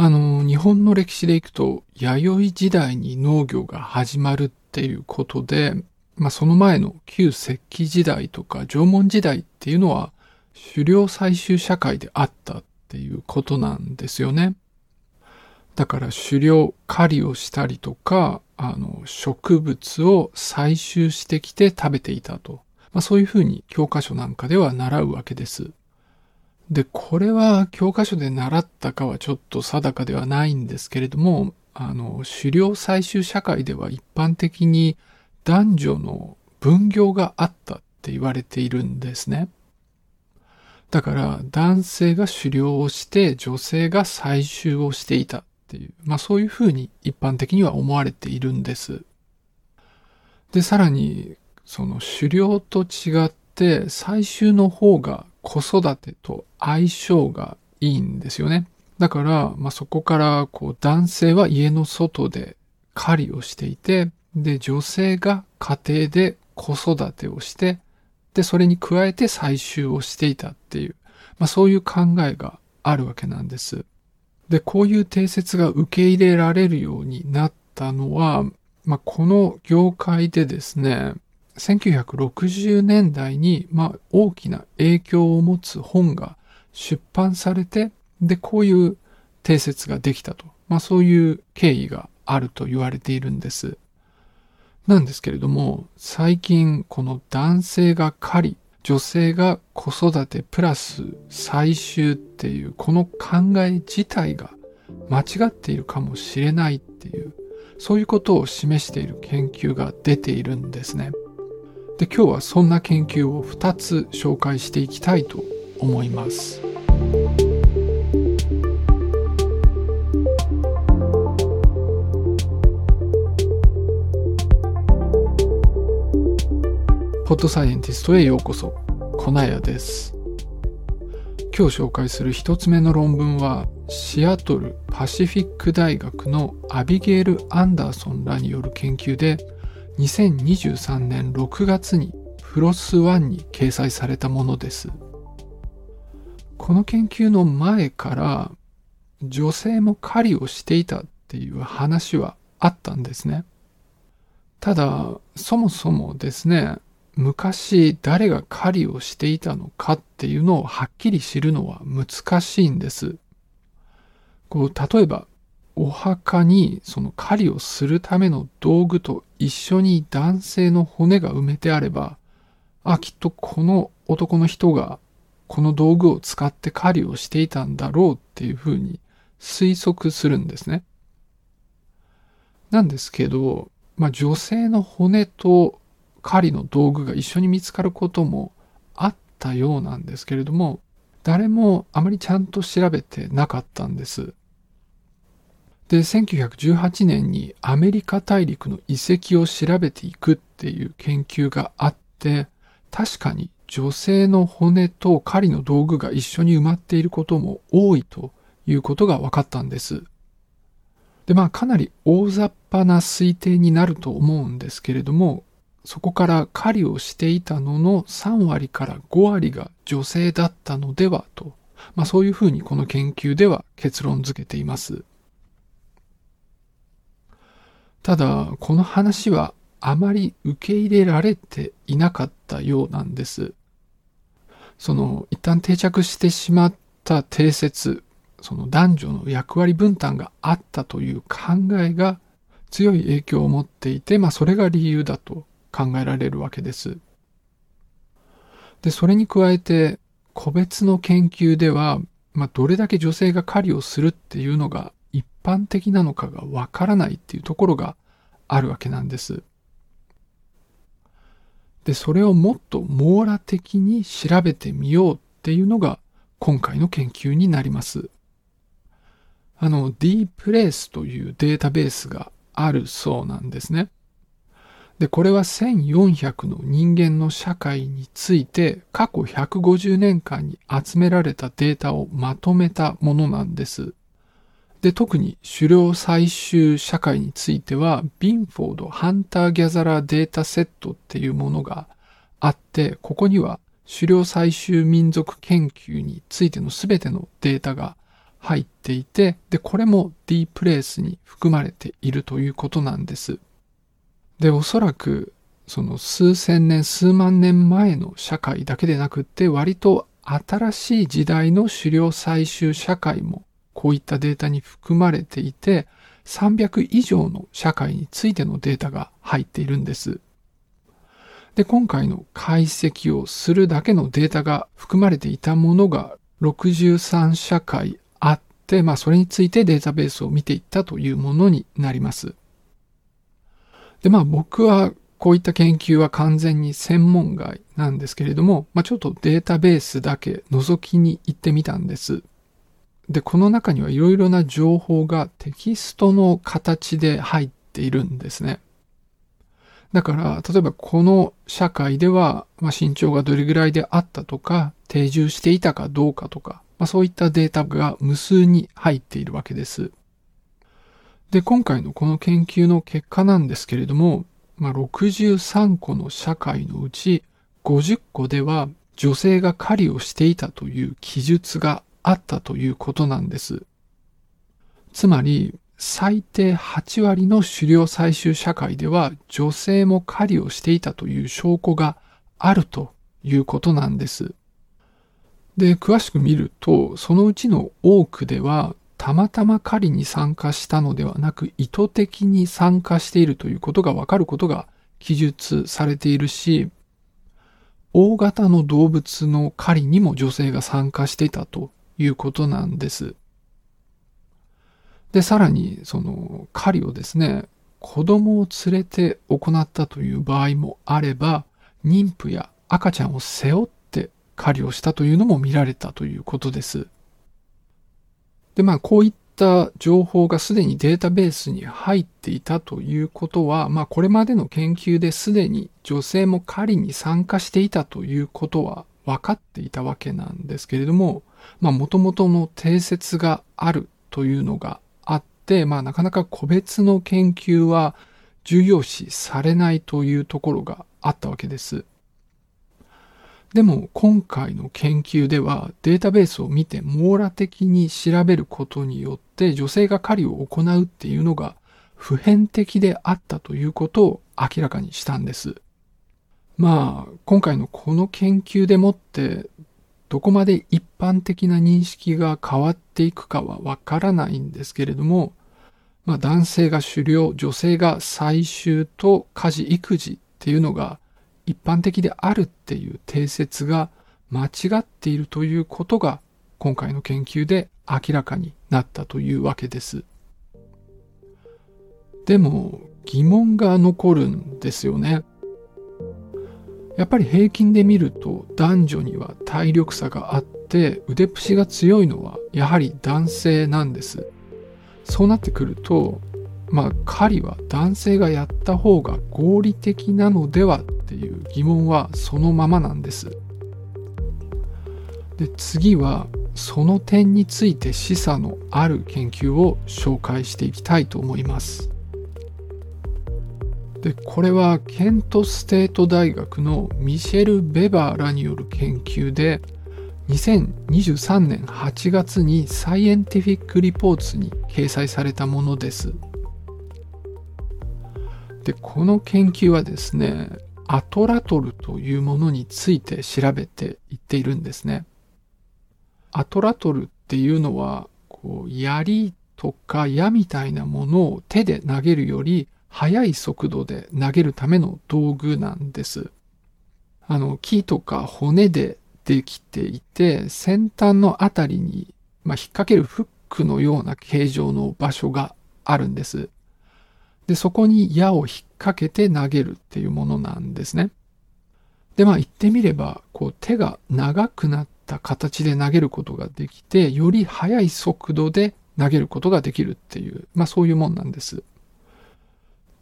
あの、日本の歴史でいくと、弥生時代に農業が始まるっていうことで、まあその前の旧石器時代とか縄文時代っていうのは、狩猟採集社会であったっていうことなんですよね。だから狩猟、狩りをしたりとか、あの、植物を採集してきて食べていたと。まあそういうふうに教科書なんかでは習うわけです。で、これは教科書で習ったかはちょっと定かではないんですけれども、あの、狩猟採集社会では一般的に男女の分業があったって言われているんですね。だから男性が狩猟をして女性が採集をしていたっていう、まあそういうふうに一般的には思われているんです。で、さらにその狩猟と違って採集の方が子育てと相性がいいんですよね。だから、まあ、そこからこう男性は家の外で狩りをしていて、で、女性が家庭で子育てをして、で、それに加えて採集をしていたっていう、まあ、そういう考えがあるわけなんです。で、こういう定説が受け入れられるようになったのは、まあ、この業界でですね、1960年代に、まあ、大きな影響を持つ本が出版されて、で、こういう定説ができたと。まあ、そういう経緯があると言われているんです。なんですけれども、最近この男性が狩り、女性が子育てプラス採集っていうこの考え自体が間違っているかもしれないっていう、そういうことを示している研究が出ているんですね。で今日はそんな研究を2つ紹介していきたいと思います。ポッドサイエンティストへようこそ、コナヤです。今日紹介する一つ目の論文は、シアトルパシフィック大学のアビゲール・アンダーソンらによる研究で、2023年6月にフロス1に掲載されたものです。この研究の前から女性も狩りをしていたっていう話はあったんですね。ただ、そもそもですね、昔誰が狩りをしていたのかっていうのをはっきり知るのは難しいんです。こう、例えばお墓にその狩りをするための道具と一緒に男性の骨が埋めてあれば、あ、きっとこの男の人がこの道具を使って狩りをしていたんだろうっていうふうに推測するんですね。なんですけど、まあ女性の骨と狩りの道具が一緒に見つかることもあったようなんですけれども、誰もあまりちゃんと調べてなかったんです。で、1918年にアメリカ大陸の遺跡を調べていくっていう研究があって、確かに女性の骨と狩りの道具が一緒に埋まっていることも多いということが分かったんです。で、まあかなり大雑把な推定になると思うんですけれども、そこから狩りをしていたのの3割から5割が女性だったのではと、まあそういうふうにこの研究では結論付けています。ただ、この話はあまり受け入れられていなかったようなんです。その、一旦定着してしまった定説、その男女の役割分担があったという考えが強い影響を持っていて、まあそれが理由だと考えられるわけです。で、それに加えて、個別の研究では、まあどれだけ女性が狩りをするっていうのが一般的なのかがわからないっていうところがあるわけなんです。で、それをもっと網羅的に調べてみようっていうのが今回の研究になります。あの、D プレイスというデータベースがあるそうなんですね。で、これは1400の人間の社会について過去150年間に集められたデータをまとめたものなんです。で、特に狩猟採集社会については、ビンフォード・ハンター・ギャザラー・データセットっていうものがあって、ここには狩猟採集民族研究についての全てのデータが入っていて、で、これも D プレイスに含まれているということなんです。で、おそらく、その数千年、数万年前の社会だけでなくって、割と新しい時代の狩猟採集社会もこういったデータに含まれていて、300以上の社会についてのデータが入っているんです。で、今回の解析をするだけのデータが含まれていたものが63社会あって、まあそれについてデータベースを見ていったというものになります。で、まあ僕はこういった研究は完全に専門外なんですけれども、まあちょっとデータベースだけ覗きに行ってみたんです。で、この中にはいろいろな情報がテキストの形で入っているんですね。だから、例えばこの社会では、まあ、身長がどれぐらいであったとか、定住していたかどうかとか、まあ、そういったデータが無数に入っているわけです。で、今回のこの研究の結果なんですけれども、まあ、63個の社会のうち50個では女性が狩りをしていたという記述があったということなんです。つまり、最低8割の狩猟採集社会では女性も狩りをしていたという証拠があるということなんです。で、詳しく見ると、そのうちの多くでは、たまたま狩りに参加したのではなく、意図的に参加しているということがわかることが記述されているし、大型の動物の狩りにも女性が参加していたということなんです。で、さらに、その狩りをですね、子供を連れて行ったという場合もあれば、妊婦や赤ちゃんを背負って狩りをしたというのも見られたということです。で、まあ、こういった情報がすでにデータベースに入っていたということは、まあ、これまでの研究ですでに女性も狩りに参加していたということは分かっていたわけなんですけれども、まあ、元々の定説があるというのがあって、まあなかなか個別の研究は重要視されないというところがあったわけです。でも今回の研究ではデータベースを見て網羅的に調べることによって女性が狩りを行うっていうのが普遍的であったということを明らかにしたんです。まあ今回のこの研究でもってどこまで一般的な認識が変わっていくかはわからないんですけれども、まあ、男性が狩猟、女性が採集と家事、育児っていうのが一般的であるっていう定説が間違っているということが今回の研究で明らかになったというわけです。でも疑問が残るんですよね。やっぱり平均で見ると男女には体力差があって腕っぷしが強いのはやはり男性なんです。そうなってくるとまあ狩りは男性がやった方が合理的なのではっていう疑問はそのままなんです。で次はその点について示唆のある研究を紹介していきたいと思います。でこれはケントステート大学のミシェル・ベバーらによる研究で2023年8月にサイエンティフィック・リポーツに掲載されたものです。で、この研究はですね、アトラトルというものについて調べていっているんですね。アトラトルっていうのは、こう、槍とか矢みたいなものを手で投げるより速い速度で投げるための道具なんです。あの、木とか骨でできていて、先端のあたりに、まあ、引っ掛けるフックのような形状の場所があるんです。で、そこに矢を引っ掛けて投げるっていうものなんですね。で、まあ言ってみれば、こう手が長くなった形で投げることができて、より速い速度で投げることができるっていう、まあそういうもんなんです。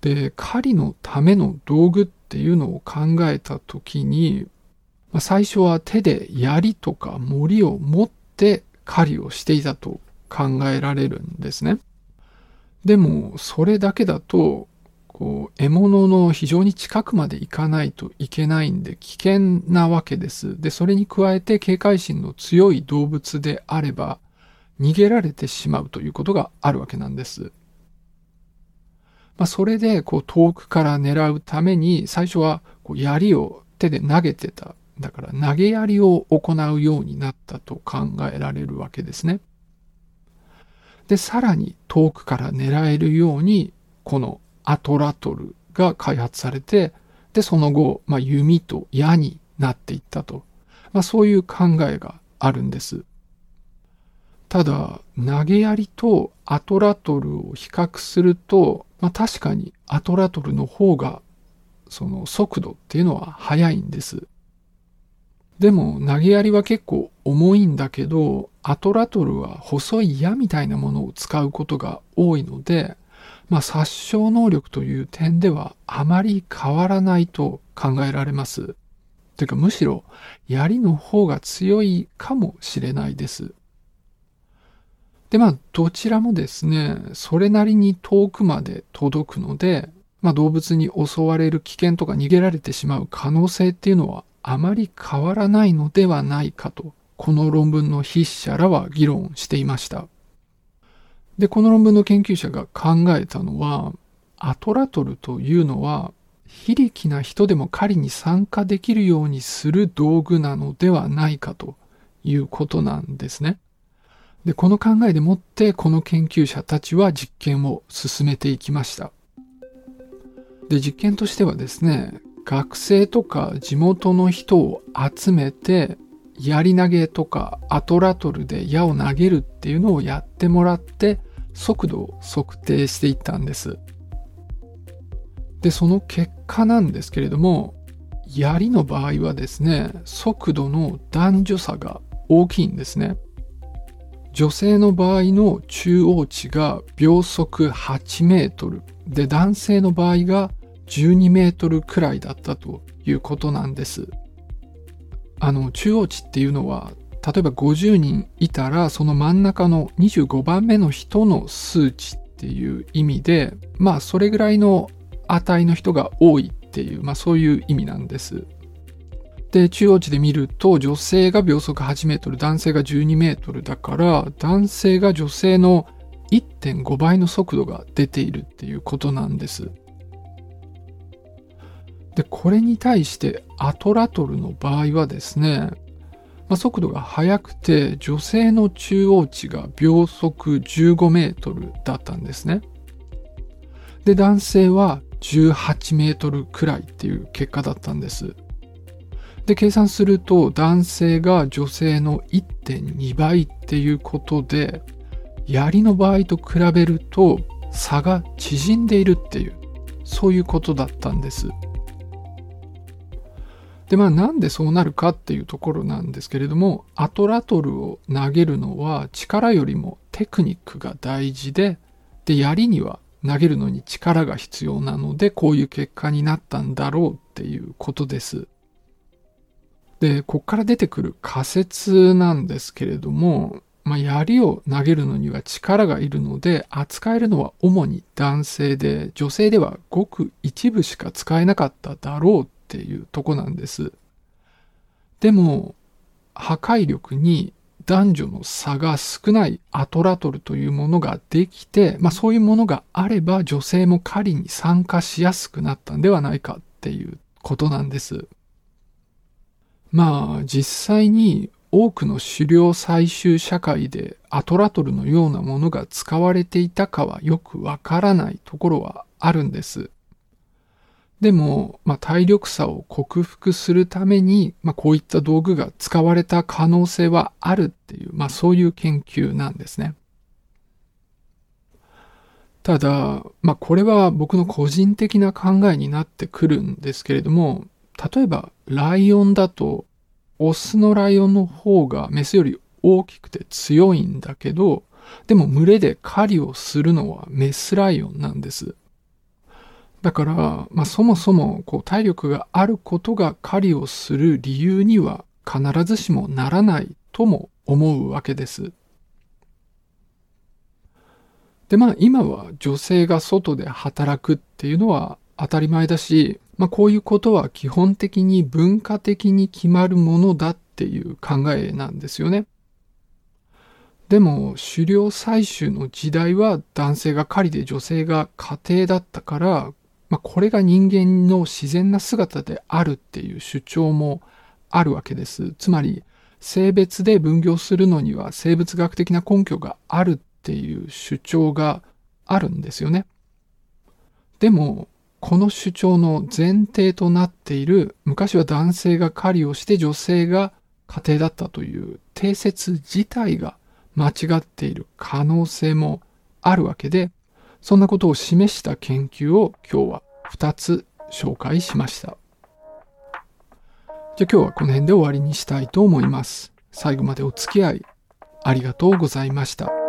で、狩りのための道具っていうのを考えたときに、まあ、最初は手で槍とか森を持って狩りをしていたと考えられるんですね。でも、それだけだと、こう、獲物の非常に近くまで行かないといけないんで危険なわけです。で、それに加えて警戒心の強い動物であれば、逃げられてしまうということがあるわけなんです。まあ、それでこう遠くから狙うために最初はこう槍を手で投げてた。だから投げ槍を行うようになったと考えられるわけですね。で、さらに遠くから狙えるようにこのアトラトルが開発されて、で、その後、まあ、弓と矢になっていったと。まあ、そういう考えがあるんです。ただ、投げ槍とアトラトルを比較すると、まあ、確かにアトラトルの方が、その速度っていうのは速いんです。でも、投げ槍は結構重いんだけど、アトラトルは細い矢みたいなものを使うことが多いので、まあ、殺傷能力という点ではあまり変わらないと考えられます。というかむしろ槍の方が強いかもしれないです。で、まあ、どちらもですね、それなりに遠くまで届くので、まあ、動物に襲われる危険とか逃げられてしまう可能性っていうのはあまり変わらないのではないかと、この論文の筆者らは議論していました。で、この論文の研究者が考えたのは、アトラトルというのは、非力な人でも狩りに参加できるようにする道具なのではないかということなんですね。で、この考えでもって、この研究者たちは実験を進めていきました。で、実験としてはですね、学生とか地元の人を集めて、槍投げとかアトラトルで矢を投げるっていうのをやってもらって、速度を測定していったんです。で、その結果なんですけれども、槍の場合はですね、速度の男女差が大きいんですね。女性の場合の中央値が秒速8メートルで男性の場合が12メートルくらいだったということなんです。あの中央値っていうのは例えば50人いたらその真ん中の25番目の人の数値っていう意味でまあそれぐらいの値の人が多いっていうまあそういう意味なんです。で中央値で見ると女性が秒速8メートル男性が12メートルだから男性が女性の1.5倍の速度が出ているっていうことなんです。でこれに対してアトラトルの場合はですねまあ、速度が速くて女性の中央値が秒速15メートルだったんですね。で、男性は18メートルくらいっていう結果だったんです。で、計算すると男性が女性の1.2倍っていうことで、槍の場合と比べると差が縮んでいるっていう、そういうことだったんです。で、まあなんでそうなるかっていうところなんですけれども、アトラトルを投げるのは力よりもテクニックが大事で、で、槍には投げるのに力が必要なので、こういう結果になったんだろうっていうことです。で、こっから出てくる仮説なんですけれども、まあ、槍を投げるのには力がいるので、扱えるのは主に男性で、女性ではごく一部しか使えなかっただろうっていうとこなんです。でも、破壊力に男女の差が少ないアトラトルというものができて、まあそういうものがあれば女性も狩りに参加しやすくなったんではないかっていうことなんです。まあ実際に多くの狩猟採集社会でアトラトルのようなものが使われていたかはよくわからないところはあるんです。でも、まあ、体力差を克服するために、まあ、こういった道具が使われた可能性はあるっていう、まあ、そういう研究なんですね。ただ、まあ、これは僕の個人的な考えになってくるんですけれども、例えば、ライオンだと、オスのライオンの方がメスより大きくて強いんだけど、でも群れで狩りをするのはメスライオンなんです。だから、まあ、そもそもこう体力があることが狩りをする理由には必ずしもならないとも思うわけです。で、まあ今は女性が外で働くっていうのは当たり前だし、まあこういうことは基本的に文化的に決まるものだっていう考えなんですよね。でも狩猟採集の時代は男性が狩りで女性が家庭だったから、まあ、これが人間の自然な姿であるっていう主張もあるわけです。つまり性別で分業するのには生物学的な根拠があるっていう主張があるんですよね。でもこの主張の前提となっている昔は男性が狩りをして女性が家庭だったという定説自体が間違っている可能性もあるわけで、そんなことを示した研究を今日は2つ紹介しました。じゃあ今日はこの辺で終わりにしたいと思います。最後までお付き合いありがとうございました。